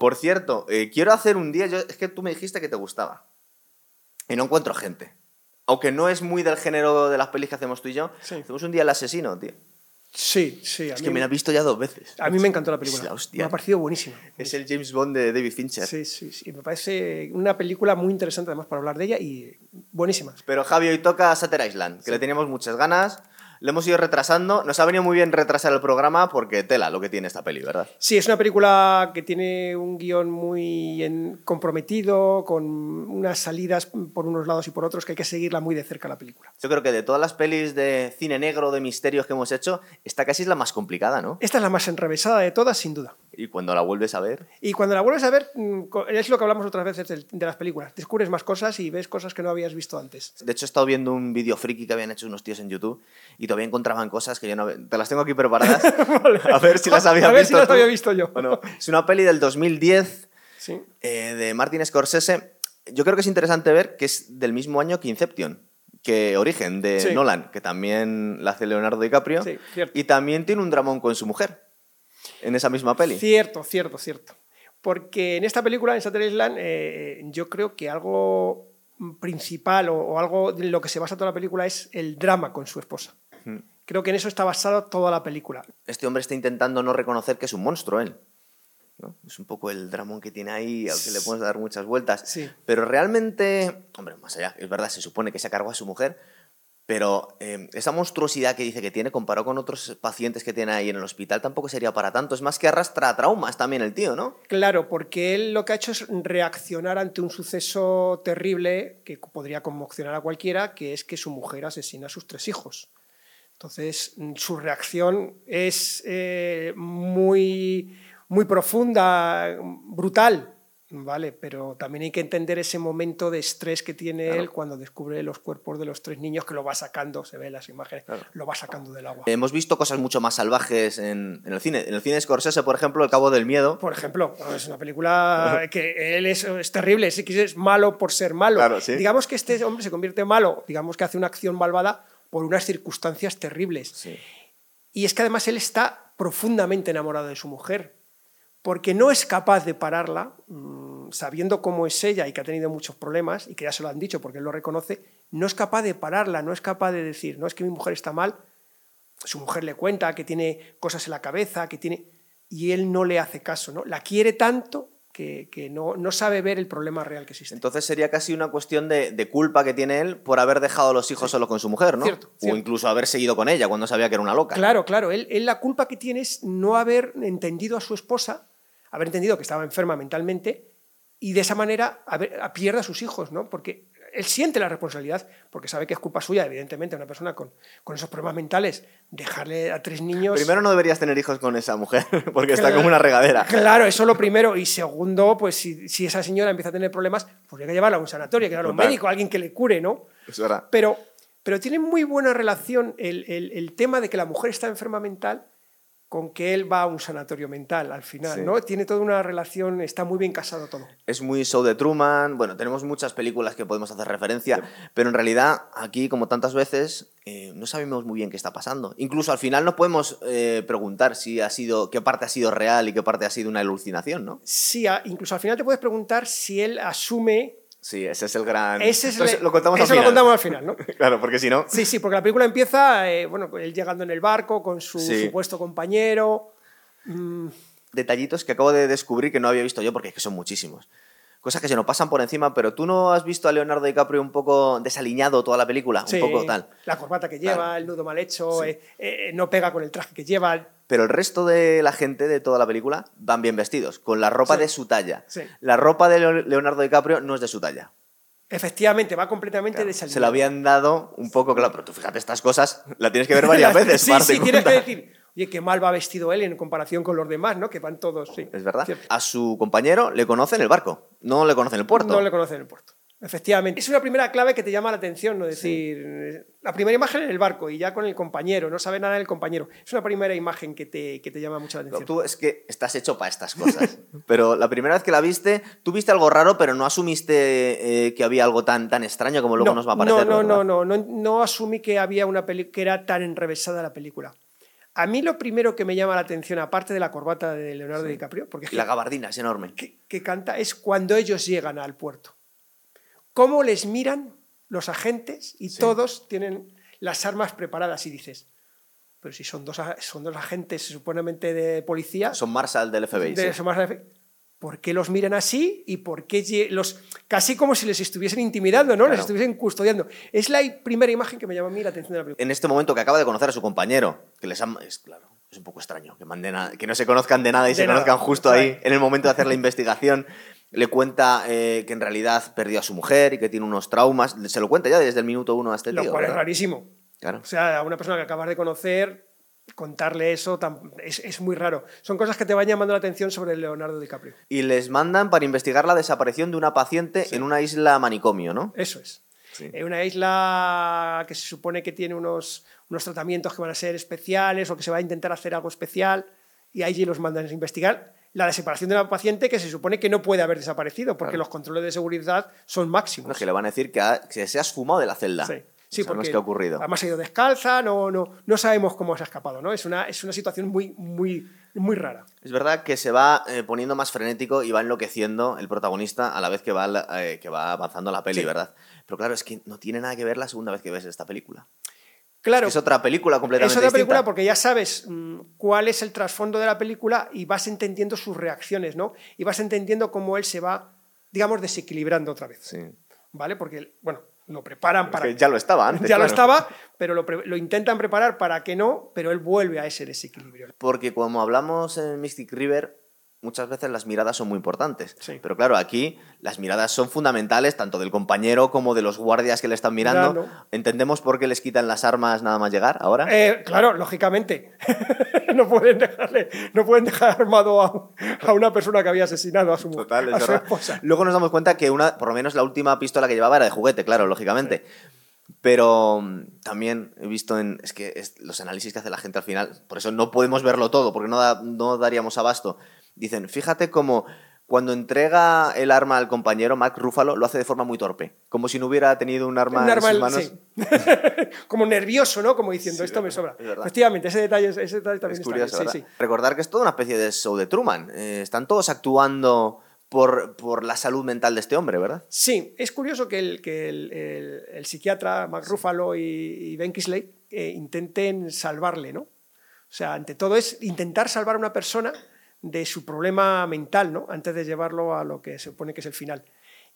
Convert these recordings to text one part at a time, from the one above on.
Por cierto, eh, quiero hacer un día. Yo, es que tú me dijiste que te gustaba. Y no encuentro gente. Aunque no es muy del género de las pelis que hacemos tú y yo. Sí. Hacemos un día el asesino, tío. Sí, sí. A Es mí, que me la he visto ya dos veces. a mí me encantó la película. La hostia. Me ha parecido buenísima. Es el James Bond de David Fincher. Sí, sí, sí. Me parece una película muy interesante además para hablar de ella y buenísima. Pero Javi, hoy toca Satter Island, que le teníamos muchas ganas. Le hemos ido retrasando. Nos ha venido muy bien retrasar el programa porque tela lo que tiene esta peli, ¿verdad? Sí, es una película que tiene un guion muy en- comprometido, con unas salidas por unos lados y por otros, que hay que seguirla muy de cerca la película. Yo creo que de todas las pelis de cine negro, de misterios que hemos hecho, esta casi es la más complicada, ¿no? Esta es la más enrevesada de todas, sin duda. Y cuando la vuelves a ver, Y cuando la vuelves a ver, mm, es lo que hablamos otras veces de, las películas. Descubres más cosas y ves cosas que no habías visto antes. De hecho, he estado viendo un vídeo friki que habían hecho unos tíos en YouTube y todavía encontraban cosas que yo no... Te las tengo aquí preparadas. A ver si las había A ver visto si las tú. había visto yo. ¿O no? Es una peli del 2010 Sí. eh, de Martin Scorsese. Yo creo que es interesante ver que es del mismo año que Inception, que Origen, de Sí. Nolan, que también la hace Leonardo DiCaprio. Sí, y también tiene un dramón con su mujer en esa misma peli. Cierto, cierto, cierto. Porque en esta película, en Saturday Island, eh, yo creo que algo principal o, o algo de lo que se basa toda la película es el drama con su esposa. Mm. Creo que en eso está basada toda la película. Este hombre está intentando no reconocer que es un monstruo él. ¿no? Es un poco el dramón que tiene ahí, al que le puedes dar muchas vueltas. Sí. Pero realmente, hombre, más allá, es verdad, se supone que se cargó a su mujer, pero eh, esa monstruosidad que dice que tiene, comparado con otros pacientes que tiene ahí en el hospital, tampoco sería para tanto. Es más que arrastra traumas también el tío, ¿no? Claro, porque él lo que ha hecho es reaccionar ante un suceso terrible que podría conmocionar a cualquiera, que es que su mujer asesina a sus tres hijos. Entonces, mm, su reacción es eh, muy, muy profunda, brutal, ¿vale? Pero también hay que entender ese momento de estrés que tiene Claro. él cuando descubre los cuerpos de los tres niños, que lo va sacando, se ve en las imágenes, Claro. lo va sacando del agua. Hemos visto cosas mucho más salvajes en, en el cine. En el cine de Scorsese, por ejemplo, El Cabo del Miedo. Por ejemplo, es una película que él es, es terrible, sí que es malo por ser malo. Claro, sí. Digamos que este hombre se convierte malo, digamos que hace una acción malvada por unas circunstancias terribles. Sí. Y es que además él está profundamente enamorado de su mujer, porque no es capaz de pararla, mm, sabiendo cómo es ella y que ha tenido muchos problemas, y que ya se lo han dicho porque él lo reconoce, no es capaz de pararla, no es capaz de decir, no es que mi mujer está mal, su mujer le cuenta que tiene cosas en la cabeza, que tiene... Y él no le hace caso, ¿no? La quiere tanto que, que no, no sabe ver el problema real que existe. Entonces sería casi una cuestión de, de culpa que tiene él por haber dejado a los hijos solo con su mujer, ¿no? Cierto, O cierto. incluso haber seguido con ella cuando sabía que era una loca. Claro, claro. Él, él la culpa que tiene es no haber entendido a su esposa, haber entendido que estaba enferma mentalmente y de esa manera pierde a sus hijos, ¿no? Porque él siente la responsabilidad, porque sabe que es culpa suya, evidentemente, a una persona con, con esos problemas mentales, dejarle a tres niños. Primero no deberías tener hijos con esa mujer, porque está Claro. como una regadera. Claro, eso lo primero. Y segundo, pues si, si esa señora empieza a tener problemas, pues hay que llevarla a un sanatorio, que llevarla a un médico, a alguien que le cure, ¿no? Eso era. Pero, pero tiene muy buena relación el, el- el tema de que la mujer está enferma mental con que él va a un sanatorio mental al final, Sí. ¿no? Tiene toda una relación, está muy bien casado todo. Es muy show de Truman. Bueno, tenemos muchas películas que podemos hacer referencia, pero en realidad aquí, como tantas veces, eh, no sabemos muy bien qué está pasando. Incluso al final nos podemos eh, preguntar si ha sido, qué parte ha sido real y qué parte ha sido una alucinación, ¿no? Sí, incluso al final te puedes preguntar si él asume... Sí, ese es el gran. Ese es Entonces, el- lo contamos al eso lo final. contamos al final, ¿no? claro, porque si no. Sí, sí, porque la película empieza, eh, bueno, él llegando en el barco con su Sí. supuesto compañero. mm, detallitos que acabo de descubrir que no había visto yo porque es que son muchísimos. Cosas que se nos pasan por encima, pero tú no has visto a Leonardo DiCaprio un poco desaliñado toda la película, sí, un poco tal. La corbata que lleva, Claro. el nudo mal hecho, Sí. eh, eh, no pega con el traje que lleva. Pero el resto de la gente de toda la película van bien vestidos, con la ropa Sí. de su talla. Sí. La ropa de Leo- Leonardo DiCaprio no es de su talla. Efectivamente, va completamente desalineado. Se la habían dado un poco, claro, pero tú fíjate, estas cosas la tienes que ver varias veces. sí, sí, tienes que decir, oye, qué mal va vestido él en comparación con los demás, ¿no? Que van todos, sí. Es verdad. Cierto. A su compañero le conocen en el barco, no le conocen en el puerto. No le conocen en el puerto. Efectivamente. Es una primera clave que te llama la atención, ¿no? Decir, eh, la primera imagen en el barco y ya con el compañero, no sabe nada del compañero. Es una primera imagen que te, que te llama mucho la atención. Tú es que estás hecho para estas cosas. pero la primera vez que la viste, tú viste algo raro, pero no asumiste eh, que había algo tan, tan extraño como luego no, nos va a parecer. no, no, no, no, no, no asumí que había una peli que era tan enrevesada la película. A mí lo primero que me llama la atención, aparte de la corbata de Leonardo DiCaprio, porque Y la gabardina es enorme. que, que canta, es cuando ellos llegan al puerto. Cómo les miran los agentes y todos tienen las armas preparadas y dices, pero si son dos, son dos agentes supuestamente de policía, Son Marshall del FBI. de sí. eso más de- ¿por qué los miran así y por qué los casi como si les estuviesen intimidando, ¿no? Les Claro. estuviesen custodiando. Es la primera imagen que me llama a mí la atención de la película. En este momento que acaba de conocer a su compañero, que les han... Es claro, es un poco extraño que, manden a- que no se conozcan de nada y De se nada, conozcan justo ahí, en el momento de hacer la investigación. Le cuenta eh, que en realidad perdió a su mujer y que tiene unos traumas. Se lo cuenta ya desde el minuto uno a este Lo tío. cual es rarísimo. Claro. O sea, a una persona que acabas de conocer, contarle eso es, es muy raro. Son cosas que te van llamando la atención sobre Leonardo DiCaprio. Y les mandan para investigar la desaparición de una paciente en una isla manicomio, ¿no? Eso es. Sí. En una isla que se supone que tiene unos, unos tratamientos que van a ser especiales o que se va a intentar hacer algo especial y allí los mandan a investigar la desaparición de la paciente que se supone que no puede haber desaparecido porque los controles de seguridad son máximos. No, es que le van a decir que, ha- que se ha esfumado de la celda. Sí, sí, porque ha ocurrido. además ha ido descalza, no, no, no sabemos cómo se ha escapado, ¿no? Es una, es una situación muy, muy, muy rara. Es verdad que se va eh, poniendo más frenético y va enloqueciendo el protagonista a la vez que va, eh, que va avanzando la peli, Sí. ¿verdad? Pero claro, es que no tiene nada que ver la segunda vez que ves esta película. Claro, Es otra película completamente es otra película distinta. porque ya sabes mm, cuál es el trasfondo de la película y vas entendiendo sus reacciones, ¿no? Y vas entendiendo cómo él se va, digamos, desequilibrando otra vez. Sí. ¿Vale? Porque, bueno, lo preparan Es para. que ya lo estaba antes. ya lo estaba, pero lo, lo intentan preparar para que no, pero él vuelve a ese desequilibrio. Porque como hablamos en Mystic River, muchas veces las miradas son muy importantes. Sí. Pero claro, aquí las miradas son fundamentales, tanto del compañero como de los guardias que le están mirando. Mirando. ¿Entendemos por qué les quitan las armas nada más llegar ahora? Eh, claro, lógicamente. no, pueden dejarle, no pueden dejar armado a, a una persona que había asesinado a su, Total, a su esposa. Luego nos damos cuenta que una, por lo menos la última pistola que llevaba era de juguete, claro, lógicamente. Pero mm, también he visto en. Es que es- los análisis que hace la gente al final, por eso no podemos verlo todo, porque no, da- no daríamos abasto. Dicen, fíjate cómo cuando entrega el arma al compañero, Mark Ruffalo lo hace de forma muy torpe, como si no hubiera tenido un arma, Un arma en sus manos. sí. Como nervioso, ¿no? Como diciendo, Sí, esto me sobra. Efectivamente, ese detalle, ese detalle también Es está curioso. Recordar que es toda una especie de show de Truman. Eh, están todos actuando por, por la salud mental de este hombre, ¿verdad? Sí, es curioso que el, que el, el- el psiquiatra Mark Ruffalo y, y Ben Kingsley eh, intenten salvarle, ¿no? O sea, ante todo es intentar salvar a una persona de su problema mental, ¿no? Antes de llevarlo a lo que se supone que es el final.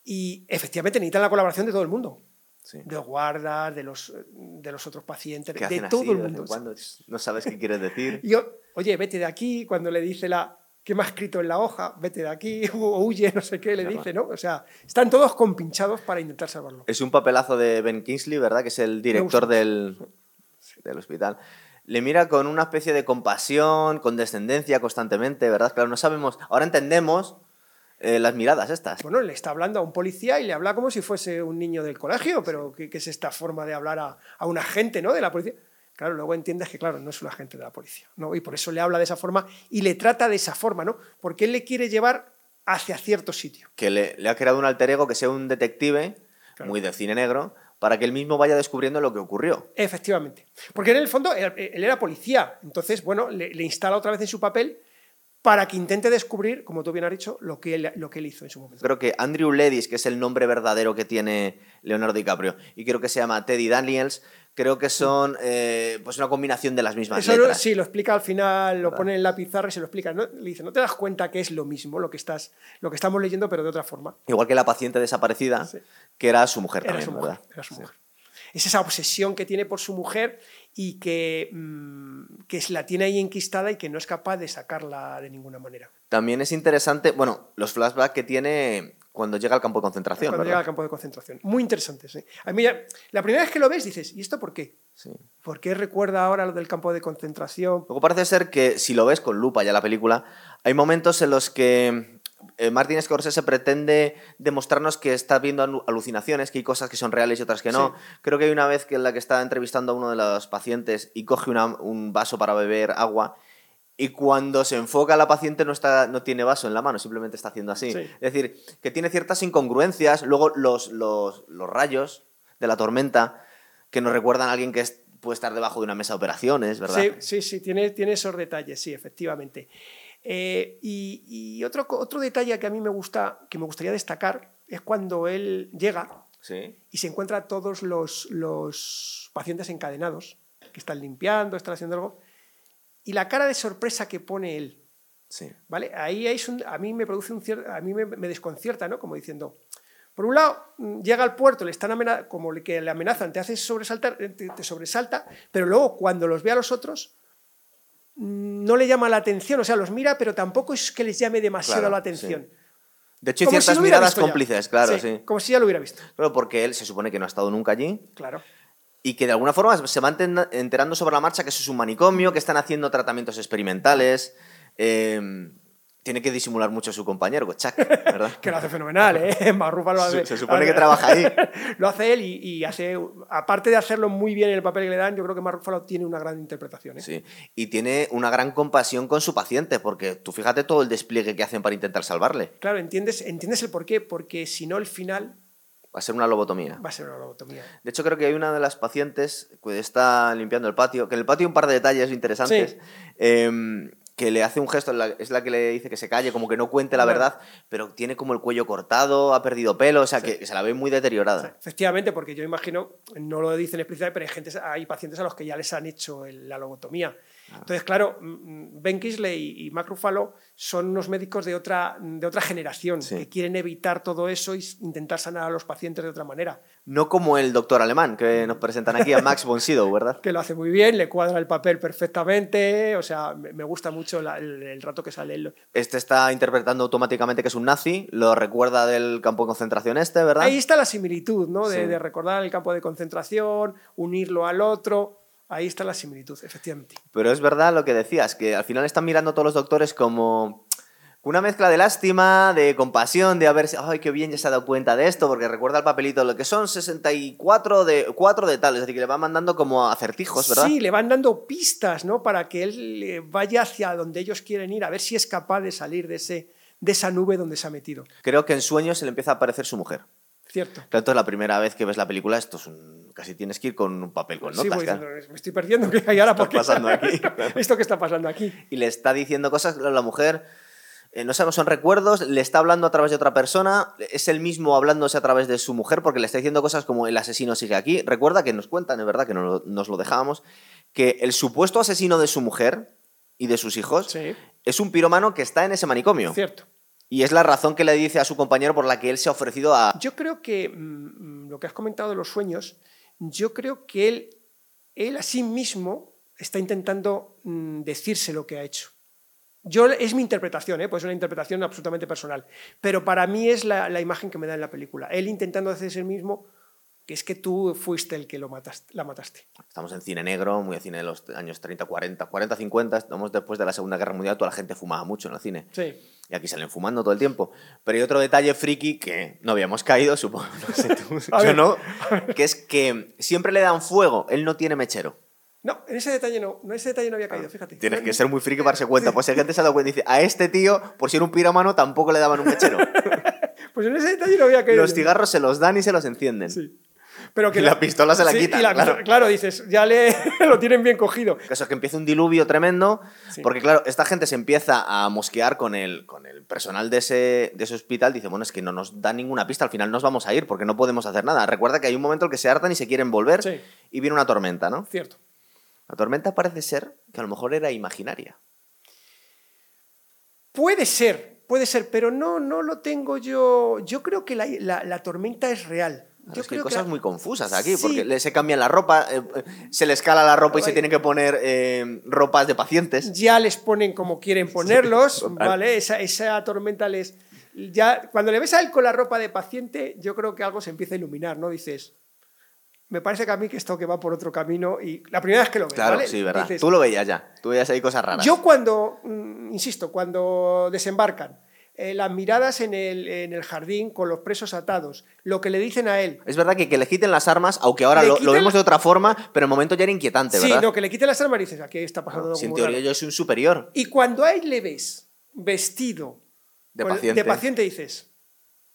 Y efectivamente necesitan la colaboración de todo el mundo. Sí. De guardas, de los, de los otros pacientes, Que de todo así el mundo. cuando, no sabes qué quieres decir. Yo, oye, vete de aquí, cuando le dice la ¿qué me ha escrito en la hoja? Vete de aquí, o huye, no sé qué le Claro. dice, ¿no? O sea, están todos compinchados para intentar salvarlo. Es un papelazo de Ben Kingsley, ¿verdad? Que es el director del, del hospital. Le mira con una especie de compasión, condescendencia constantemente, ¿verdad? Claro, no sabemos. Ahora entendemos eh, las miradas estas. Bueno, le está hablando a un policía y le habla como si fuese un niño del colegio, pero ¿qué, qué es esta forma de hablar a, a un agente, ¿no? De la policía. Claro, luego entiendes que, claro, no es un agente de la policía, ¿no? Y por eso le habla de esa forma y le trata de esa forma, ¿no? Porque él le quiere llevar hacia cierto sitio. Que le, le ha creado un alter ego que sea un detective, Claro. muy de cine negro, para que él mismo vaya descubriendo lo que ocurrió. Efectivamente. Porque en el fondo él, era policía, entonces, bueno, le instala otra vez en su papel para que intente descubrir, como tú bien has dicho, lo que él, lo que él hizo en su momento. Creo que Andrew Ledis, que es el nombre verdadero que tiene Leonardo DiCaprio, y creo que se llama Teddy Daniels, creo que son eh, pues una combinación de las mismas Eso sí, lo explica al final, lo ¿Verdad? pone en la pizarra y se lo explica. ¿no? Le dice, no te das cuenta que es lo mismo lo que, estás, lo que estamos leyendo, pero de otra forma. Igual que la paciente desaparecida, Sí. que era su mujer Era también, su mujer. ¿verdad? era su mujer. Es esa obsesión que tiene por su mujer y que, mm, que la tiene ahí enquistada y que no es capaz de sacarla de ninguna manera. También es interesante, bueno, los flashbacks que tiene cuando llega al campo de concentración, Cuando ¿verdad? llega al campo de concentración. Muy interesantes. ¿eh? A mí ya- la primera vez que lo ves dices, ¿y esto por qué? Sí. ¿Por qué recuerda ahora lo del campo de concentración? Luego parece ser que si lo ves con lupa ya la película, hay momentos en los que Martin Scorsese pretende demostrarnos que está viendo alu- alucinaciones, que hay cosas que son reales y otras que no. Sí. Creo que hay una vez que en la que está entrevistando a uno de los pacientes y coge una- un vaso para beber agua y cuando se enfoca la paciente no, está, no tiene vaso en la mano, simplemente está haciendo así. Sí. Es decir, que tiene ciertas incongruencias. Luego los, los, los rayos de la tormenta que nos recuerdan a alguien que es puede estar debajo de una mesa de operaciones, ¿verdad? Sí, sí, sí, tiene, tiene esos detalles, sí, efectivamente. Eh, y, y otro, otro detalle que a mí me gusta, que me gustaría destacar, es cuando él llega Sí. y se encuentra a todos los, los pacientes encadenados, que están limpiando, están haciendo algo, y la cara de sorpresa que pone él, Sí. ¿vale? Ahí un- a mí me produce un cierto, a mí me, me desconcierta, ¿no? Como diciendo, por un lado, mm, llega al puerto, le están amena- como que le amenazan, te hace sobresaltar, eh, te, te sobresalta, pero luego cuando los ve a los otros, no le llama la atención, o sea, los mira, pero tampoco es que les llame demasiado Claro, la atención. De hecho, hay Como ciertas miradas ya. cómplices, claro, sí. Como si ya lo hubiera visto, Pero porque él se supone que no ha estado nunca allí claro. y que de alguna forma se va enterando sobre la marcha que eso es un manicomio, que están haciendo tratamientos experimentales. eh, tiene que disimular mucho su compañero, Chuck, ¿verdad? Que lo hace fenomenal, ¿eh? Marrufa lo hace. Se- se supone que trabaja ahí. lo hace él y, y hace, aparte de hacerlo muy bien en el papel que le dan, yo creo que Marrufa tiene una gran interpretación. ¿eh? Sí. Y tiene una gran compasión con su paciente, porque tú fíjate todo el despliegue que hacen para intentar salvarle. Claro, entiendes, entiendes el porqué, porque si no, el final Va a ser una lobotomía. va a ser una lobotomía. De hecho, creo que hay una de las pacientes que está limpiando el patio, que en el patio hay un par de detalles interesantes, Sí. em, que le hace un gesto, es la que le dice que se calle, como que no cuente la verdad, pero tiene como el cuello cortado, ha perdido pelo, o sea, que, que se la ve muy deteriorada. Efectivamente, porque yo imagino, no lo dicen explícitamente, pero hay, gente, hay pacientes a los que ya les han hecho la lobotomía. Entonces, claro, mm, mm, Ben Kisley y, Mark Ruffalo son unos médicos de otra, de otra generación Sí. que quieren evitar todo eso y s- intentar sanar a los pacientes de otra manera. No como el doctor alemán que nos presentan aquí, a Max von Sydow, ¿verdad? Que lo hace muy bien, le cuadra el papel perfectamente, o sea, me, gusta mucho la- el, el rato que sale él. Este está interpretando automáticamente que es un nazi, lo recuerda del campo de concentración este, ¿verdad? Ahí está la similitud, ¿no? De recordar el campo de concentración, unirlo al otro. Ahí está la similitud, efectivamente. Pero es verdad lo que decías, que al final están mirando a todos los doctores como una mezcla de lástima, de compasión, de si, ay, qué bien ya se ha dado cuenta de esto, porque recuerda el papelito, lo que son 64 de, 4 de tal, es decir, que le van mandando como acertijos, ¿verdad? Sí, le van dando pistas, ¿no? Para que él eh, vaya hacia donde ellos quieren ir, a ver si es capaz de salir de, ese, de esa nube donde se ha metido. Creo que en sueños se le empieza a aparecer su mujer. ¿Cierto? Entonces la primera vez que ves la película, esto es un... casi tienes que ir con un papel con sí, notas, voy claro. diciendo, me estoy perdiendo. ¿Qué hay ahora? está ¿Por qué? pasando aquí? ¿Esto qué está pasando aquí? y le está diciendo cosas, la mujer, eh, no sabemos, son recuerdos, le está hablando a través de otra persona, es el mismo hablándose a través de su mujer porque le está diciendo cosas como el asesino sigue aquí. Recuerda que nos cuentan, es verdad que no nos lo dejábamos, que el supuesto asesino de su mujer y de sus hijos Sí, es un piromano que está en ese manicomio. cierto. Y es la razón que le dice a su compañero por la que él se ha ofrecido a... Yo creo que mm, mm, lo que has comentado de los sueños, yo creo que él, él a sí mismo está intentando mm, decirse lo que ha hecho. Yo, es mi interpretación, ¿eh? pues es una interpretación absolutamente personal, pero para mí es la, la imagen que me da en la película. Él intentando decirse el mismo que es que tú fuiste el que lo mataste, la mataste. Estamos en cine negro, muy de cine de los años 30, 40, 40, 50, estamos después de la Segunda Guerra Mundial, toda la gente fumaba mucho en el cine. Sí. Y aquí salen fumando todo el tiempo. Pero hay otro detalle friki que no habíamos caído, supongo. No sé tú. Yo ver. no. Que es que siempre le dan fuego. Él no tiene mechero. No, en ese detalle no, en ese detalle no había caído, fíjate. Tienes que ser muy friki para darse cuenta. Pues si gente se ha dado cuenta y dice, a este tío, por ser un pirómano, tampoco le daban un mechero. Pues en ese detalle no había caído. Los cigarros se los dan y se los encienden. Sí. Pero que Y la pistola se la Sí, la claro. dices, ya le, lo tienen bien cogido. El caso es que empieza un diluvio tremendo, Sí. porque claro, esta gente se empieza a mosquear con el, con el personal de ese, de ese hospital, dice, bueno, es que no nos da ninguna pista, al final nos vamos a ir porque no podemos hacer nada. Recuerda que hay un momento en el que se hartan y se quieren volver Sí. y viene una tormenta, ¿no? Cierto. La tormenta parece ser que a lo mejor era imaginaria. Puede ser, puede ser, pero no, no lo tengo yo. Yo creo que la, la- la tormenta es real. Yo es que hay cosas que muy confusas aquí, Sí. porque se cambian la ropa, eh, eh, se les cala la ropa y se tienen que poner eh, ropas de pacientes. ya les ponen como quieren ponerlos. ¿vale? Esa, esa tormenta les. Ya, cuando le ves a él con la ropa de paciente, yo creo que algo se empieza a iluminar, ¿no? Dices. Me parece que a mí que esto que va por otro camino y la primera vez que lo ves, Claro, ¿vale? sí, verdad. Dices, Tú lo veías ya, tú veías ahí cosas raras. Yo cuando, mm, insisto, cuando desembarcan, eh, las miradas en el, en el jardín con los presos atados, lo que le dicen a él, Es verdad que, que le quiten las armas, aunque ahora lo, lo vemos la- de otra forma, pero en el momento ya era inquietante, sí, ¿verdad? no, que le quiten las armas y dices, aquí está pasando algo Si en muy teoría raro". yo soy un superior Y cuando a él le ves vestido de con- paciente. de paciente dices,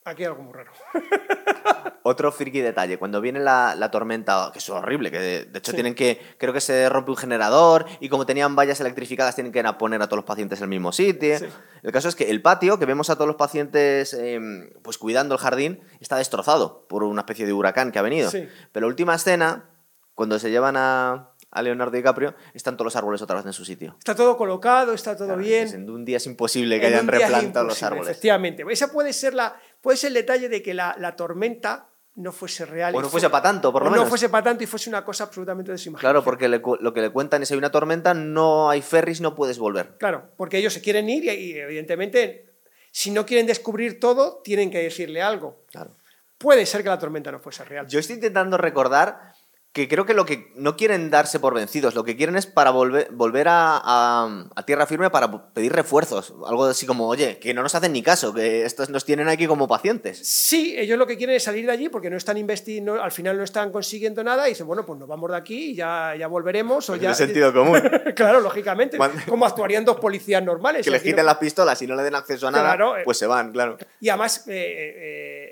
Aquí hay algo muy raro. Otro friki detalle, cuando viene la, la tormenta, que es horrible, que de, de hecho Sí. tienen que, creo que se rompe un generador y como tenían vallas electrificadas tienen que poner a todos los pacientes en el mismo sitio. Sí. El caso es que el patio, que vemos a todos los pacientes em, pues cuidando el jardín, está destrozado por una especie de huracán que ha venido. Sí. Pero la última escena, cuando se llevan a, a Leonardo DiCaprio, están todos los árboles otra vez en su sitio. Está todo colocado, está todo Claro, bien. es En un día es imposible que En hayan replantado los árboles. Efectivamente. Ese puede ser, la, puede ser el detalle de que la, la tormenta no fuese real. O no fu- fuese para tanto, por lo o menos. no fuese para tanto y fuese una cosa absolutamente desimaginada. Claro, porque le lo que le cuentan es hay una tormenta, no hay ferries, no puedes volver. Claro, porque ellos se quieren ir y, y, evidentemente, si no quieren descubrir todo, tienen que decirle algo. Claro. Puede ser que la tormenta no fuese real. Yo estoy intentando recordar que creo que lo que no quieren darse por vencidos, lo que quieren es para volver, volver a, a- a tierra firme para pedir refuerzos. Algo así como, oye, que no nos hacen ni caso, que estos nos tienen aquí como pacientes. Sí, ellos lo que quieren es salir de allí porque no están investigando, al final no están consiguiendo nada y dicen, bueno, pues nos vamos de aquí y ya, ya volveremos. O ya... De sentido común. claro, lógicamente. Como actuarían dos policías normales. que les no- quiten las pistolas y no le den acceso a nada, Claro, eh. pues se van, claro. Y además, eh,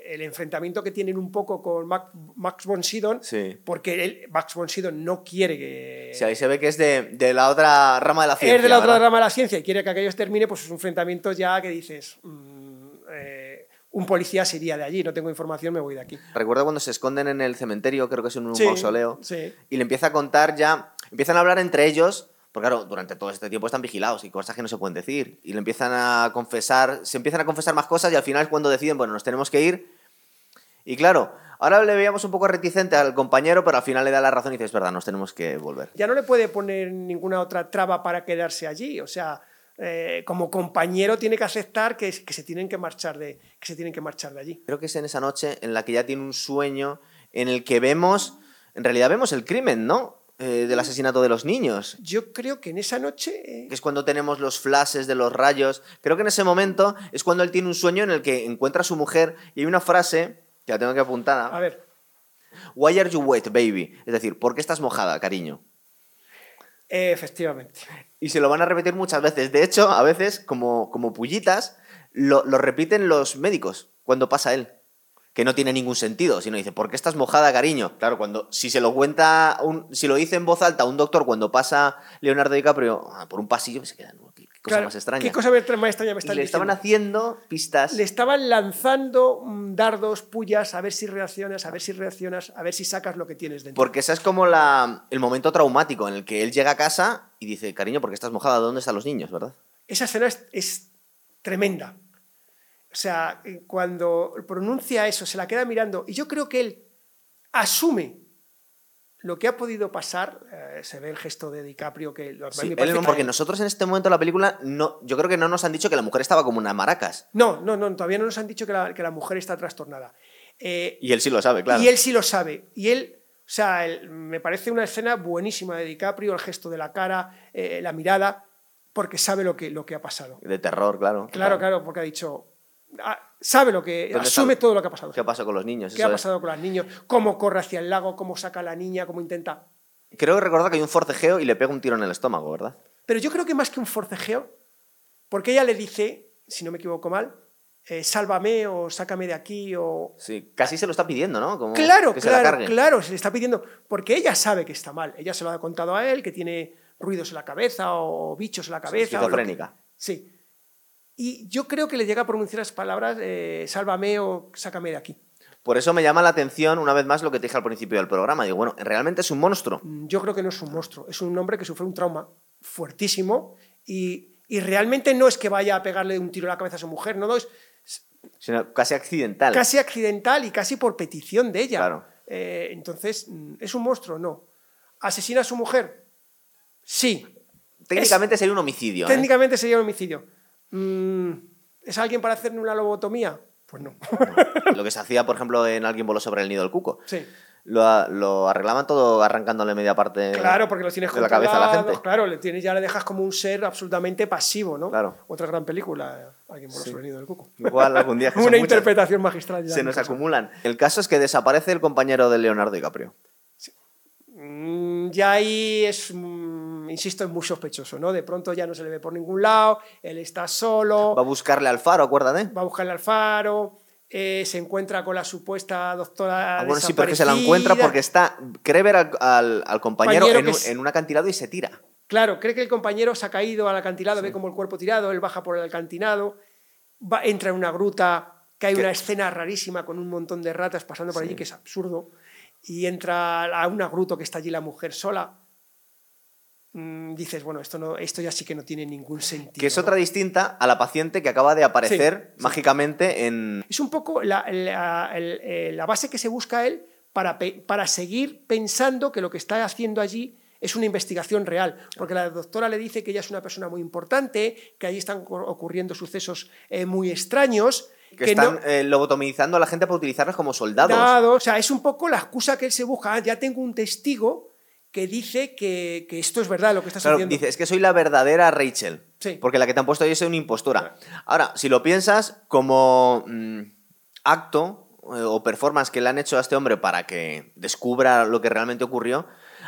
eh, el enfrentamiento que tienen un poco con Mac- Max von Sydow, Sí. porque él, Max von Sydow no quiere que... Sí, ahí se ve que es de, de la otra rama de la ciencia. es de la otra rama de la ciencia y quiere que aquello termine, pues es un enfrentamiento ya que dices, mm, eh, un policía se iría de allí, no tengo información, me voy de aquí. Recuerdo cuando se esconden en el cementerio, creo que es en un Sí, mausoleo, sí. y le empieza a contar ya, empiezan a hablar entre ellos, porque claro, durante todo este tiempo están vigilados y cosas que no se pueden decir, y le empiezan a confesar, se empiezan a confesar más cosas y al final es cuando deciden, bueno, nos tenemos que ir. Y claro, ahora le veíamos un poco reticente al compañero, pero al final le da la razón y dice, es verdad, nos tenemos que volver. Ya no le puede poner ninguna otra traba para quedarse allí, o sea... eh, como compañero tiene que aceptar que, que se tienen que marchar de que se tienen que marchar de allí Creo que es en esa noche en la que ya tiene un sueño en el que vemos, en realidad vemos el crimen, ¿no? Eh, del asesinato de los niños. yo creo que en esa noche eh, que es cuando tenemos los flashes de los rayos. Creo que en ese momento es cuando él tiene un sueño en el que encuentra a su mujer y hay una frase la tengo que apuntar. a ver Why are you wet, baby? Es decir, ¿por qué estás mojada, cariño? efectivamente Y se lo van a repetir muchas veces. De hecho, a veces, como, como pullitas, lo, lo repiten los médicos cuando pasa él. Que no tiene ningún sentido, sino dice, ¿por qué estás mojada, cariño? Claro, cuando si se lo cuenta, un, si lo dice en voz alta un doctor cuando pasa Leonardo DiCaprio ah, por un pasillo, se queda, "No, qué, qué cosa Claro, más extraña. ¿Qué cosa más extraña me Y están le estaban haciendo pistas. Le estaban lanzando mm, dardos, pullas, a ver si reaccionas, a ver si reaccionas, a ver si sacas lo que tienes dentro. Porque ese es como la, el momento traumático en el que él llega a casa y dice, cariño, ¿por qué estás mojada? ¿Dónde están los niños, verdad? Esa escena es, es tremenda. O sea, eh, cuando pronuncia eso, se la queda mirando, y yo creo que él asume lo que ha podido pasar. eh, se ve el gesto de DiCaprio que lo- Sí, él porque nosotros en este momento de la película, no, yo creo que no nos han dicho que la mujer estaba como una maracas. No, no, no, todavía no nos han dicho que la, que la mujer está trastornada. Eh, Y él sí lo sabe, claro. Y él sí lo sabe. Y él, o sea, él- me parece una escena buenísima de DiCaprio, el gesto de la cara, eh, la mirada, porque sabe lo que, lo que ha pasado. De terror, claro. Claro, claro, porque ha dicho, ah, sabe lo que, ¿Dónde asume todo lo que ha pasado. ¿Qué pasó con los niños? ¿Qué ha es. pasado con los niños? Cómo corre hacia el lago, cómo saca a la niña, cómo intenta. Creo que recordar que hay un forcejeo y le pega un tiro en el estómago, ¿verdad? Pero yo creo que más que un forcejeo, porque ella le dice, si no me equivoco mal, eh, sálvame o sácame de aquí o... Sí, casi se lo está pidiendo, ¿no? Como Claro, que claro, claro, se le está pidiendo, porque ella sabe que está mal, ella se lo ha contado a él, que tiene ruidos en la cabeza o bichos en la cabeza. esquizofrénica. Sí. Y yo creo que le llega a pronunciar las palabras, eh, sálvame o sácame de aquí. Por eso me llama la atención, una vez más, lo que te dije al principio del programa. Digo, bueno, realmente es un monstruo. Mm, Yo creo que no es un monstruo, es un hombre que sufre un trauma fuertísimo y, y realmente no es que vaya a pegarle un tiro en la cabeza a su mujer, no, no, es Sino casi accidental. casi accidental y casi por petición de ella. Claro. Eh, entonces, mm, ¿es un monstruo? No. ¿Asesina a su mujer? Sí. Técnicamente sería un homicidio. ¿eh? Técnicamente sería un homicidio. Mm, ¿Es alguien para hacerle una lobotomía? Pues no. Lo que se hacía, por ejemplo, en Alguien voló sobre el nido del cuco. sí. Lo, lo arreglaban todo arrancándole media parte Claro, porque los tienes de la cabeza a la gente. Claro, le tienes, ya le dejas como un ser absolutamente pasivo, ¿no? Claro. Otra gran película, Alguien por el del cuco. Igual algún día que Una muchas, interpretación magistral. ya se nos acumulan. El caso es que desaparece el compañero de Leonardo DiCaprio. Mm, Ya ahí es, mm, insisto, es muy sospechoso, ¿no? De pronto ya no se le ve por ningún lado, él está solo, Va a buscarle al faro, acuérdate. va a buscarle al faro, eh, se encuentra con la supuesta doctora. Ah, bueno, sí, porque se la encuentra porque está. Cree ver al, al, compañero, en, un, en, un, acantilado y se tira. Claro, cree que el compañero se ha caído al acantilado, ve como el cuerpo tirado, él baja por el acantilado, va, entra en una gruta, que hay una escena rarísima con un montón de ratas pasando por allí, que es absurdo, y entra a una gruta que está allí la mujer sola Mm, dices, bueno, esto, no, esto ya sí que no tiene ningún sentido. Que es otra distinta a la paciente que acaba de aparecer mágicamente en... Es un poco la, eh, la, base que se busca él para, para seguir pensando que lo que está haciendo allí es una investigación real, porque la doctora le dice que ella es una persona muy importante, que allí están ocurriendo sucesos eh, muy extraños. Que, están eh, lobotomizando a la gente para utilizarlos como soldados. o sea, es un poco la excusa que él se busca. Ah, ya tengo un testigo que dice que, esto es verdad lo que estás claro, haciendo. Dice, es que soy la verdadera Rachel. Sí. Porque la que te han puesto ahí es una impostura. Ahora, si lo piensas como mm, acto eh, o performance que le han hecho a este hombre para que descubra lo que realmente ocurrió,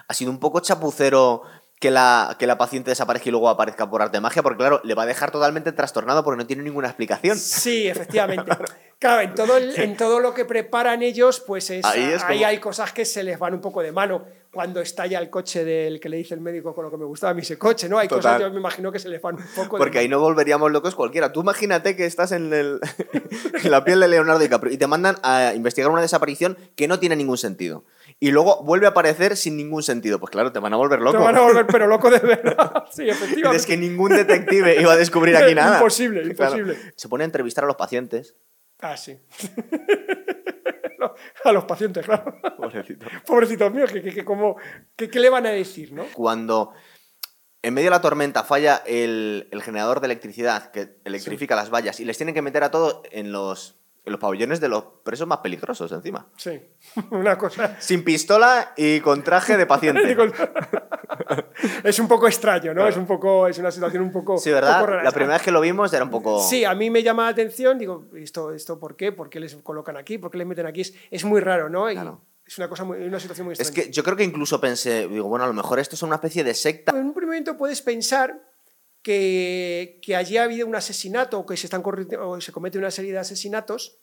ha sido un poco chapucero que la, que la paciente desaparezca y luego aparezca por arte de magia, porque claro, le va a dejar totalmente trastornado porque no tiene ninguna explicación. Sí, efectivamente. Claro, en todo, en todo lo que preparan ellos, pues es, ahí, hay cosas que se les van un poco de mano. Cuando estalla el coche del que le dice el médico con lo que me gustaba a mí ese coche, ¿no? Hay cosas que yo me imagino que se les van un poco Porque ahí no volveríamos locos cualquiera. Tú imagínate que estás en, el, en la piel de Leonardo DiCaprio y te mandan a investigar una desaparición que no tiene ningún sentido y luego vuelve a aparecer sin ningún sentido. Pues claro, te van a volver loco. Te van a volver, pero loco de verdad. Sí, efectivamente. Es que ningún detective iba a descubrir aquí nada. Imposible, imposible. Se pone a entrevistar a los pacientes. Ah, sí. a los pacientes, claro. Pobrecito. Pobrecitos míos, que, que, ¿qué le van a decir, no? Cuando en medio de la tormenta falla el, generador de electricidad que electrifica las vallas y les tienen que meter a todos en los en los pabellones de los presos más peligrosos encima. Sí, una cosa. Sin pistola y con traje de paciente. es un poco extraño, ¿no? Es un poco, es una situación un poco. Sí, ¿verdad? la primera vez que lo vimos era un poco. Sí, a mí me llama la atención, digo, ¿esto, esto por qué? ¿Por qué les colocan aquí? ¿Por qué les meten aquí? Es, muy raro, ¿no? Es una, cosa muy, una situación muy extraña. Es que yo creo que incluso pensé, digo, bueno, a lo mejor esto es una especie de secta. En un primer momento puedes pensar que, que allí ha habido un asesinato o que se, están o se comete una serie de asesinatos,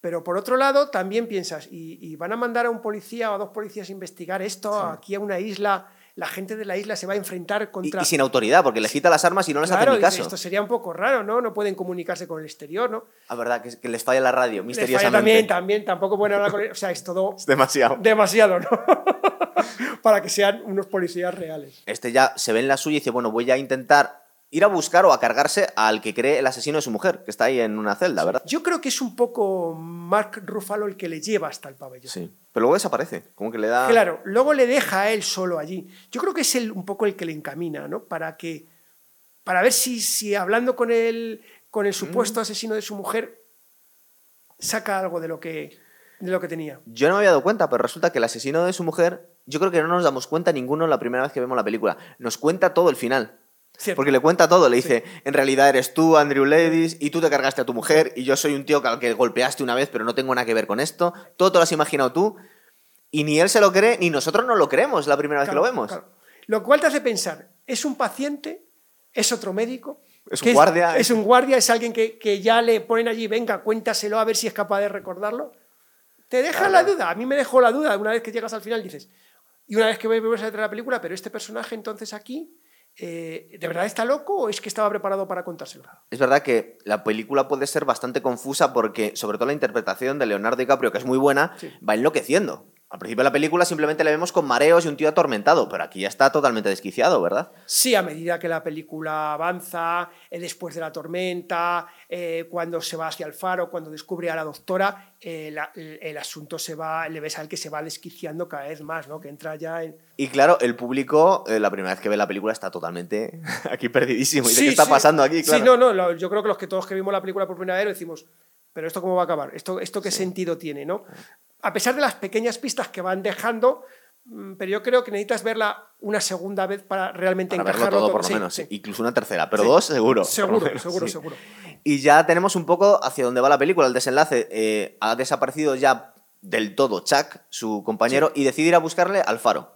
pero por otro lado también piensas, ¿y, van a mandar a un policía o a dos policías a investigar esto aquí a una isla? La gente de la isla se va a enfrentar contra... Y, sin autoridad, porque les quita las armas y no les hace ni caso. esto sería un poco raro, ¿no? No pueden comunicarse con el exterior, ¿no? La verdad, que, les falla la radio, misteriosamente. Les falla también, también, tampoco pueden hablar con... O sea, es todo... Es demasiado. Demasiado, ¿no? Para que sean unos policías reales. Este ya se ve en la suya y dice, bueno, voy a intentar ir a buscar o a cargarse al que cree el asesino de su mujer, que está ahí en una celda, ¿verdad? Yo creo que es un poco Mark Ruffalo el que le lleva hasta el pabellón. Sí, pero luego desaparece, como que le da... Claro, luego le deja a él solo allí. Yo creo que es él un poco el que le encamina, ¿no? Para que... Para ver si, si hablando con el, con el supuesto mm. asesino de su mujer, saca algo de lo que de lo que tenía. Yo no me había dado cuenta, pero resulta que el asesino de su mujer, yo creo que no nos damos cuenta ninguno la primera vez que vemos la película. Nos cuenta todo el final. Porque le cuenta todo, le dice, en realidad eres tú, Andrew Ladies, y tú te cargaste a tu mujer, y yo soy un tío al que golpeaste una vez, pero no tengo nada que ver con esto. Todo te lo has imaginado tú, y ni él se lo cree, ni nosotros no lo creemos la primera vez que lo vemos. Lo cual te hace pensar, ¿es un paciente? ¿Es otro médico? Es un guardia. Es, un guardia, es alguien que, ya le ponen allí, venga, cuéntaselo a ver si es capaz de recordarlo. Te deja la duda, a mí me dejó la duda, una vez que llegas al final dices, y una vez que ves a la película, pero este personaje entonces aquí eh, ¿de verdad está loco o es que estaba preparado para contárselo? Es verdad que la película puede ser bastante confusa porque, sobre todo la interpretación de Leonardo DiCaprio, que es muy buena, va enloqueciendo. Al principio de la película simplemente le vemos con mareos y un tío atormentado, pero aquí ya está totalmente desquiciado, ¿verdad? Sí, a medida que la película avanza, eh, después de la tormenta, eh, cuando se va hacia el faro, cuando descubre a la doctora, eh, el asunto se va, le ves al que se va desquiciando cada vez más, ¿no? Que entra ya en... Y claro, el público, la primera vez que ve la película, está totalmente aquí perdidísimo. ¿Y qué está pasando aquí? Sí, no, no, yo creo que los que todos que vimos la película por primera vez decimos, pero esto cómo va a acabar, esto, esto qué sentido tiene, ¿no? A pesar de las pequeñas pistas que van dejando, mm, pero yo creo que necesitas verla una segunda vez para realmente para encajarlo todo, por lo menos, incluso una tercera, pero dos seguro. Seguro, seguro, seguro. Y ya tenemos un poco hacia dónde va la película, el desenlace. Eh, ha desaparecido ya del todo Chuck, su compañero, y decide ir a buscarle al faro.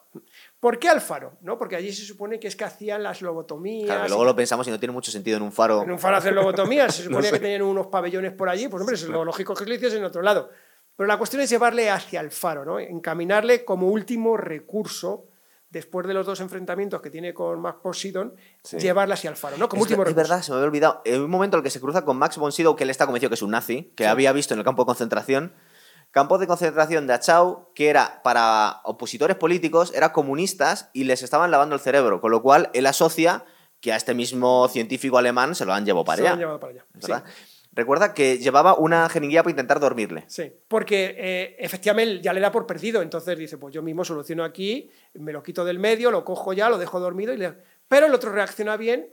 ¿Por qué al faro? ¿No? Porque allí se supone que es que hacían las lobotomías. Claro, que luego lo pensamos y no tiene mucho sentido en un faro. En un faro hacer lobotomías, se No suponía sé. que tenían unos pabellones por allí, pues hombre, es lo lógico que lo hiciesen en otro lado. Pero la cuestión es llevarle hacia el faro, ¿no? Encaminarle como último recurso, después de los dos enfrentamientos que tiene con Max Poseidon, Sí. llevarle hacia el faro, ¿no? Como es, último es recurso. verdad, se me había olvidado. En un momento en el que se cruza con Max von Sydow, que él está convencido que es un nazi, que Sí. había visto en el campo de concentración. Campo de concentración de Achau, que era para opositores políticos, era comunistas y les estaban lavando el cerebro, con lo cual él asocia que a este mismo científico alemán se lo han llevado para Se lo allá. han llevado para allá. sí. ¿verdad? Recuerda que llevaba una jeringuilla para intentar dormirle. Sí, porque eh, efectivamente ya le da por perdido, entonces dice, pues yo mismo soluciono aquí, me lo quito del medio, lo cojo ya, lo dejo dormido, y le... pero el otro reacciona bien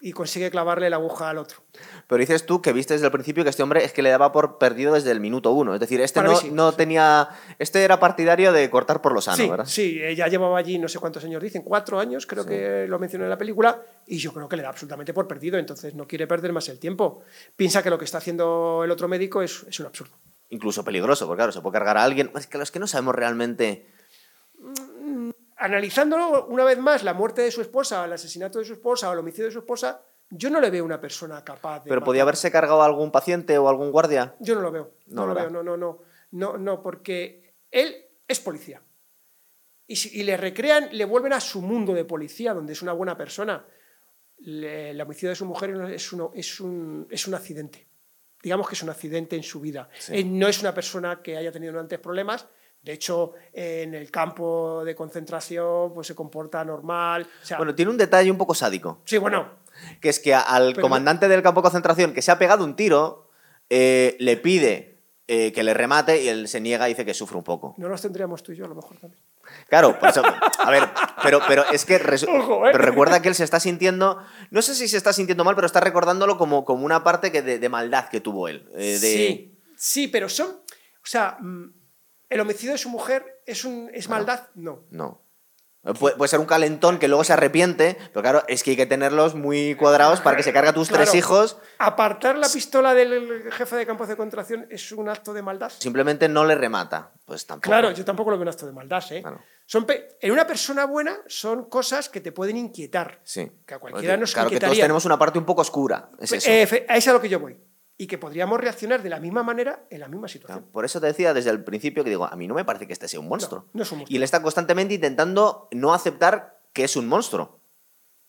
y consigue clavarle la aguja al otro. Pero dices tú que viste desde el principio que este hombre es que le daba por perdido desde el minuto uno. Es decir, este no, sí, tenía. Este era partidario de cortar por lo sano, sí, ¿verdad? sí, ella llevaba allí no sé cuántos años dicen, cuatro años, creo que lo mencioné en la película, y yo creo que le da absolutamente por perdido, entonces no quiere perder más el tiempo. Piensa que lo que está haciendo el otro médico es, es un absurdo. Incluso peligroso, porque claro, se puede cargar a alguien. Es que los que no sabemos realmente. Analizándolo una vez más, la muerte de su esposa, el asesinato de su esposa o el homicidio de su esposa, yo no le veo una persona capaz de... Pero podía haberse cargado a algún paciente o algún guardia. Yo no lo veo. No, No, lo veo, no, no, no, no, no, porque él es policía. Y, si- y le recrean, le vuelven a su mundo de policía, donde es una buena persona. Le- el homicidio de su mujer es, uno- es, un, es un accidente. Digamos que es un accidente en su vida. Sí. Él no es una persona que haya tenido antes problemas. De hecho, en el campo de concentración pues se comporta normal. O sea, Bueno, tiene un detalle un poco sádico. sí, bueno, Que es que al Pero comandante del campo de concentración que se ha pegado un tiro, eh, le pide eh, que le remate y él se niega y dice que sufre un poco. no los tendríamos tú y yo a lo mejor también. Claro, por eso- a ver, pero, pero es que Ojo, ¿eh? pero recuerda que él se está sintiendo, no sé si se está sintiendo mal, pero está recordándolo como, como una parte que de, de maldad que tuvo él. eh, de- Sí, sí, pero son. O sea, mm, el homicidio de su mujer es, un, es maldad. No. No. Puede, puede ser un calentón que luego se arrepiente, pero claro, es que hay que tenerlos muy cuadrados para que se cargue a tus tres hijos. Apartar la pistola del jefe de campo de concentración es un acto de maldad. Simplemente no le remata. Pues tampoco. Claro, yo tampoco lo veo un acto de maldad. ¿eh? Claro. Son en una persona buena son cosas que te pueden inquietar. Sí. Que a cualquiera nos claro que todos tenemos una parte un poco oscura. Es eso. Eh, a eso es a lo que yo voy. Y que podríamos reaccionar de la misma manera en la misma situación. Claro, Por eso te decía desde el principio que digo, a mí no me parece que este sea un monstruo. No, no es un monstruo. Y él está constantemente intentando no aceptar que es un monstruo.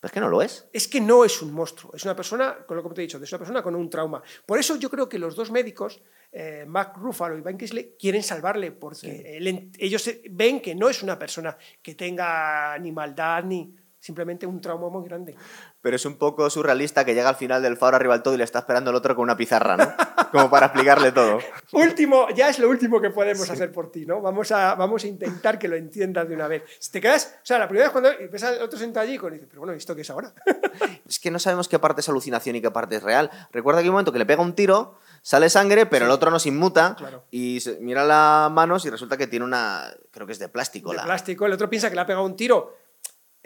Pero es que no lo es. es que no es un monstruo, es una persona, con lo que te he dicho, es una persona con un trauma. Por eso yo creo que los dos médicos, eh, Mark Ruffalo y Ben Kingsley, quieren salvarle, porque él ellos ven que no es una persona que tenga ni maldad ni simplemente un trauma muy grande. Pero es un poco surrealista que llega al final del faro arriba del todo y le está esperando el otro con una pizarra, ¿no? Como para explicarle todo. Último, ya es lo último que podemos hacer por ti, ¿no? Vamos a, vamos a intentar que lo entiendas de una vez. Si te quedas, o sea, la primera vez cuando ves al otro sentado allí, con dices, pero bueno, ¿y ¿esto qué es ahora? Es que no sabemos qué parte es alucinación y qué parte es real. Recuerda que hay un momento que le pega un tiro, sale sangre, pero el otro no se inmuta Claro. y mira las manos y resulta que tiene una, creo que es de plástico. de la- plástico, el otro piensa que le ha pegado un tiro.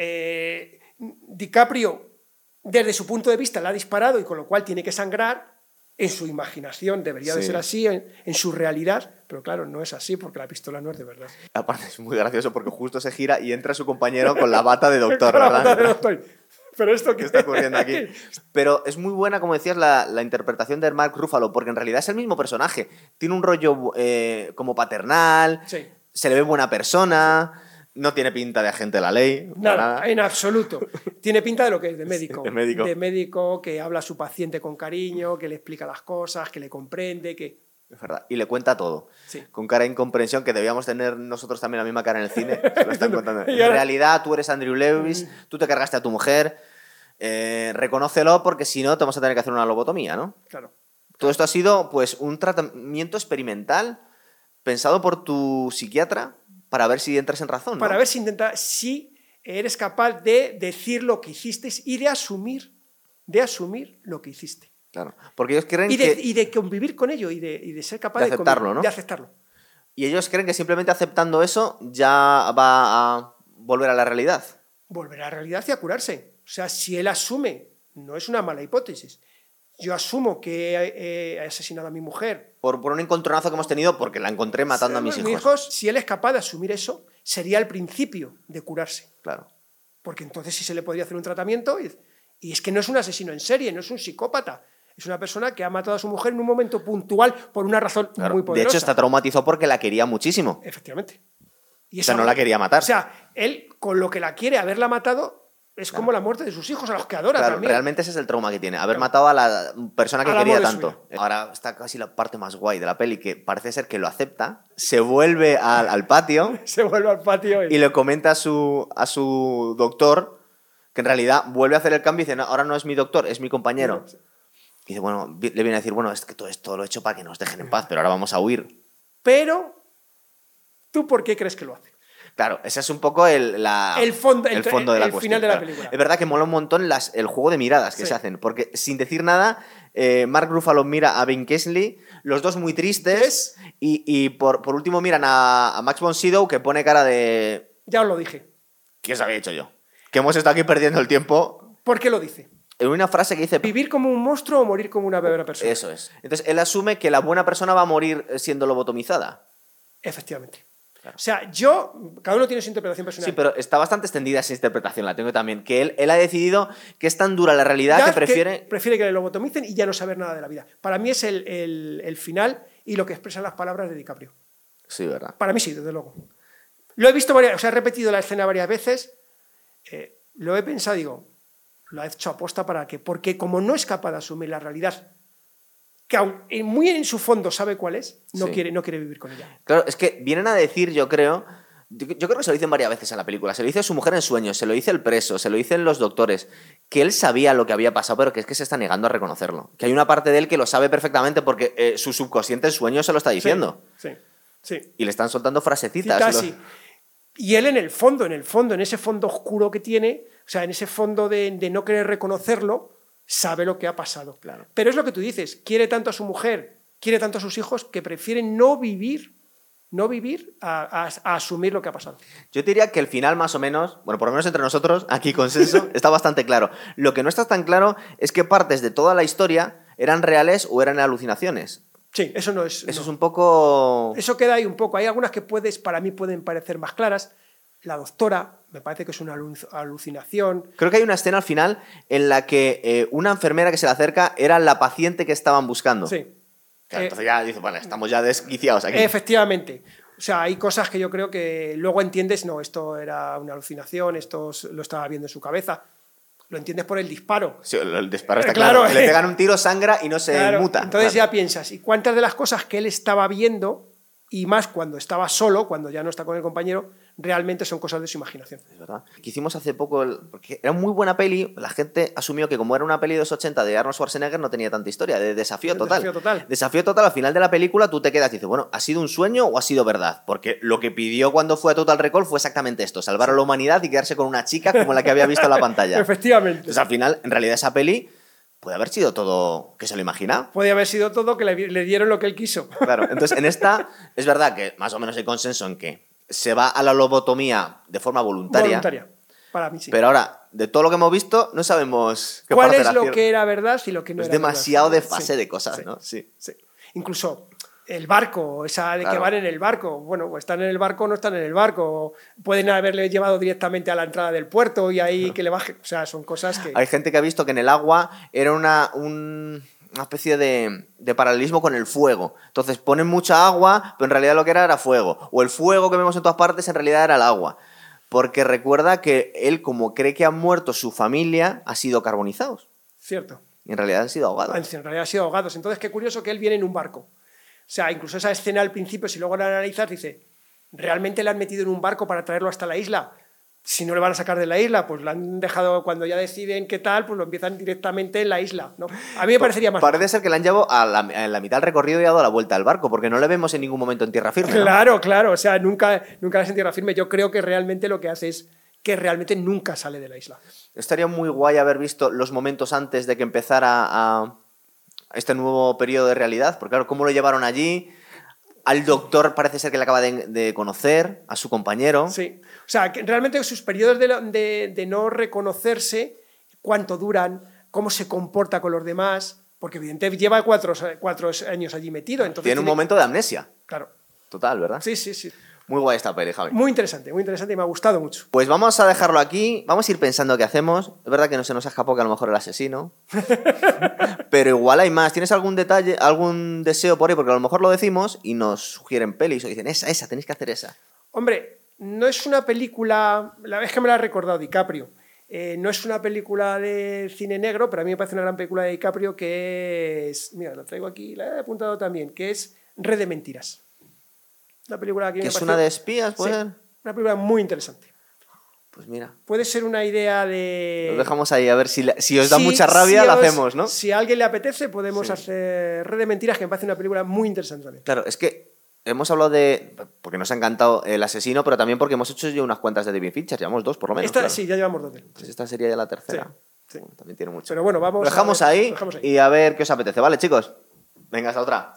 Eh, DiCaprio, desde su punto de vista, le ha disparado y con lo cual tiene que sangrar. En su imaginación debería de ser así, en, en su realidad, pero claro, no es así porque la pistola no es de verdad. Aparte es muy gracioso porque justo se gira y entra su compañero con la bata de doctor, Con la ¿verdad? bata de doctor. Pero esto ¿Qué está ocurriendo aquí? Pero es muy buena, como decías, la, la interpretación de Mark Ruffalo, porque en realidad es el mismo personaje. Tiene un rollo eh, como paternal, Sí. se le ve buena persona, no tiene pinta de agente de la ley. Nada, nada. en absoluto. Tiene pinta de lo que es, de médico. de médico. De médico que habla a su paciente con cariño, que le explica las cosas, que le comprende, que... Es verdad. Y le cuenta todo. Sí. Con cara de incomprensión, que debíamos tener nosotros también la misma cara en el cine. se lo están contando. En realidad, tú eres Andrew Lewis, tú te cargaste a tu mujer. eh, reconócelo porque si no, te vamos a tener que hacer una lobotomía, ¿no? Claro. Todo esto ha sido pues un tratamiento experimental pensado por tu psiquiatra para ver si entras en razón. ¿no? para ver si intenta, si eres capaz de decir lo que hiciste y de asumir, de asumir lo que hiciste. Claro. Porque ellos creen Y de, que. y de convivir con ello y de, y de ser capaz De aceptarlo, ¿no? de aceptarlo. Y ellos creen que simplemente aceptando eso ya va a volver a la realidad. Volver a la realidad y a curarse. O sea, si él asume, no es una mala hipótesis, yo asumo que he, asesinado a mi mujer. Por, por un encontronazo que hemos tenido porque la encontré matando a mis Mis hijos. si él es capaz de asumir eso, sería el principio de curarse. Claro. Porque entonces sí se le podría hacer un tratamiento. Y, y es que no es un asesino en serie, no es un psicópata. Es una persona que ha matado a su mujer en un momento puntual por una razón claro. muy De poderosa. hecho, está traumatizado porque la quería muchísimo. Efectivamente. Y O sea, esa- no la quería matar. O sea, él con lo que la quiere haberla matado es como la muerte de sus hijos, a los que adora Claro, también. realmente ese es el trauma que tiene, haber matado a la persona que quería tanto. Ahora está casi la parte más guay de la peli, que parece ser que lo acepta, se vuelve al, al patio Se vuelve al patio y, y le comenta a su, a su doctor que en realidad vuelve a hacer el cambio y dice, no, ahora no es mi doctor, es mi compañero. Y dice, bueno, le viene a decir, bueno, es que todo esto lo he hecho para que nos dejen en paz, pero ahora vamos a huir. Pero, ¿tú por qué crees que lo hace? Claro, ese es un poco el, la- El fondo- el- fondo de la cuestión, final de la claro. película. Es verdad que mola un montón las, el juego de miradas que Sí. se hacen, porque sin decir nada, eh, Mark Ruffalo mira a Ben Kingsley, los dos muy tristes, y, y por, por último miran a, a Max von Sydow que pone cara de... Ya os lo dije. ¿Qué os había hecho yo? Que hemos estado aquí perdiendo el tiempo ¿Por qué lo dice? en una frase que dice... ¿Vivir como un monstruo o morir como una buena persona? Eso es. Entonces él asume que la buena persona va a morir siendo lobotomizada. Efectivamente. O sea, yo, cada uno tiene su interpretación personal. Sí, pero está bastante extendida esa interpretación, la tengo también. Que él, él ha decidido que es tan dura la realidad Ya que prefiere... prefiere que le lobotomicen y ya no saber nada de la vida. Para mí es el, el- el final y lo que expresan las palabras de DiCaprio. Sí, ¿verdad? Para mí sí, desde luego. Lo he visto varias, o sea, he repetido la escena varias veces. eh, lo he pensado, digo, lo ha hecho aposta para que, porque como no es capaz de asumir la realidad, que en- muy en su fondo sabe cuál es, no, Sí. quiere, no quiere vivir con ella. Claro, es que vienen a decir, yo creo. Yo creo que se lo dicen varias veces en la película. Se lo dice a su mujer en sueños, se lo dice el preso, se lo dicen los doctores. Que él sabía lo que había pasado, pero que es que se está negando a reconocerlo. Que hay una parte de él que lo sabe perfectamente porque eh, su subconsciente en sueños se lo está diciendo. Sí, sí. sí. Y le están soltando frasecitas. Cita Lo- así. Y él en el fondo, en el fondo, en ese fondo oscuro que tiene, o sea, en ese fondo de, de no querer reconocerlo, sabe lo que ha pasado. Claro. Pero es lo que tú dices, quiere tanto a su mujer, quiere tanto a sus hijos, que prefiere no vivir, no vivir a, a- a asumir lo que ha pasado. Yo diría que el final, más o menos, bueno, por lo menos entre nosotros, aquí consenso, está bastante claro. Lo que no está tan claro es que partes de toda la historia eran reales o eran alucinaciones. Sí, eso no es. Eso no. es un poco. Eso queda ahí un poco. Hay algunas que puedes, para mí pueden parecer más claras. La doctora, me parece que es una alu- alucinación. Creo que hay una escena al final en la que eh, una enfermera que se le acerca era la paciente que estaban buscando. Sí. Claro, Eh, entonces ya dice, vale, estamos ya desquiciados aquí. Efectivamente. O sea, hay cosas que yo creo que luego entiendes, no, esto era una alucinación, esto lo estaba viendo en su cabeza. Lo entiendes por el disparo. Sí, el, disparo está Eh, claro, claro. que Le pegan un tiro, sangra y no se Claro, muta. Entonces Claro. ya piensas, ¿y cuántas de las cosas que él estaba viendo, y más cuando estaba solo, cuando ya no está con el compañero, realmente son cosas de su imaginación? Es verdad. Que hicimos hace poco, el- porque era muy buena peli, la gente asumió que como era una peli de los 80 de Arnold Schwarzenegger no tenía tanta historia, de desafío De total. desafío total. Desafío total, al final de la película tú te quedas y dices, bueno, ¿ha sido un sueño o ha sido verdad? Porque lo que pidió cuando fue a Total Recall fue exactamente esto, salvar a la humanidad y quedarse con una chica como la que había visto en la pantalla. Efectivamente. Entonces al final, en realidad esa peli puede haber sido todo que se lo imagina. Podía haber sido todo que le, le dieron lo que él quiso. Claro, entonces en esta es verdad que más o menos hay consenso en que se va a la lobotomía de forma voluntaria. Voluntaria. Para mí sí. Pero ahora, de todo lo que hemos visto, no sabemos qué ¿Cuál parte es lo que era verdad y lo que no Es era verdad? demasiado de Sí, fase de cosas, sí, ¿no? Sí. sí. Incluso el barco, esa de que van en el barco. Bueno, o están en el barco o no están en el barco. Pueden haberle llevado directamente a la entrada del puerto y ahí que le baje. O sea, son cosas que. Hay gente que ha visto que en el agua era una, un- una especie de, de paralelismo con el fuego. Entonces ponen mucha agua, pero en realidad lo que era era fuego. O el fuego que vemos en todas partes en realidad era el agua. Porque recuerda que él, como cree que han muerto su familia, ha sido carbonizados. Cierto. Y en realidad han sido ahogados. En realidad han sido ahogados. Entonces, qué curioso que él viene en un barco. O sea, incluso esa escena al principio, si luego la analizas, dice, ¿realmente le han metido en un barco para traerlo hasta la isla? Si no le van a sacar de la isla, pues lo han dejado cuando ya deciden qué tal, pues lo empiezan directamente en la isla. ¿no? A mí me parecería más. Parece ser que le han llevado a la, a la mitad del recorrido y ha dado la vuelta al barco, porque no le vemos en ningún momento en tierra firme. ¿no? Claro, claro. O sea, nunca, nunca la en tierra firme. Yo creo que realmente lo que hace es que realmente nunca sale de la isla. Estaría muy guay haber visto los momentos antes de que empezara a este nuevo periodo de realidad, porque claro, cómo lo llevaron allí. Al doctor parece ser que le acaba de, de conocer, a su compañero. Sí. O sea, que realmente sus periodos de, lo- de- de no reconocerse, cuánto duran, cómo se comporta con los demás, Porque evidentemente lleva cuatro, cuatro años allí metido. Entonces Tiene un momento de amnesia. Claro. Total, ¿verdad? Sí, sí, sí. Muy guay esta peli, Javi. Muy interesante, muy interesante y me ha gustado mucho. Pues vamos a dejarlo aquí, vamos a ir pensando qué hacemos. Es verdad que no se nos escapó que a lo mejor el asesino. Pero igual hay más. ¿Tienes algún detalle, algún deseo por ahí? Porque a lo mejor lo decimos y nos sugieren pelis o dicen, esa, esa, tenéis que hacer esa. Hombre, no es una película, la vez que me la ha recordado DiCaprio, eh, no es una película de cine negro, pero a mí me parece una gran película de DiCaprio que es, mira, la traigo aquí, la he apuntado también, que es Red de Mentiras. Una película que, ¿Que es una de espías, puede sí, ser? Una película muy interesante. Pues mira, Puede ser una idea de... lo dejamos ahí a ver si, la- si os da Si- mucha rabia, si la os- hacemos, ¿no? Si a alguien le apetece, podemos Sí. hacer Red de Mentiras, que me parece una película muy interesante también. Claro, es que hemos hablado de. Porque nos ha encantado el asesino, pero también porque hemos hecho ya unas cuantas de David Fincher, llevamos dos por lo menos. Esta, claro. Sí, ya llevamos dos. Entonces esta sería ya la tercera. Sí, sí. También tiene mucho. Pero bueno, vamos Lo dejamos a ver, ahí lo dejamos ahí. y a ver qué os apetece, ¿vale, chicos? Venga, hasta otra.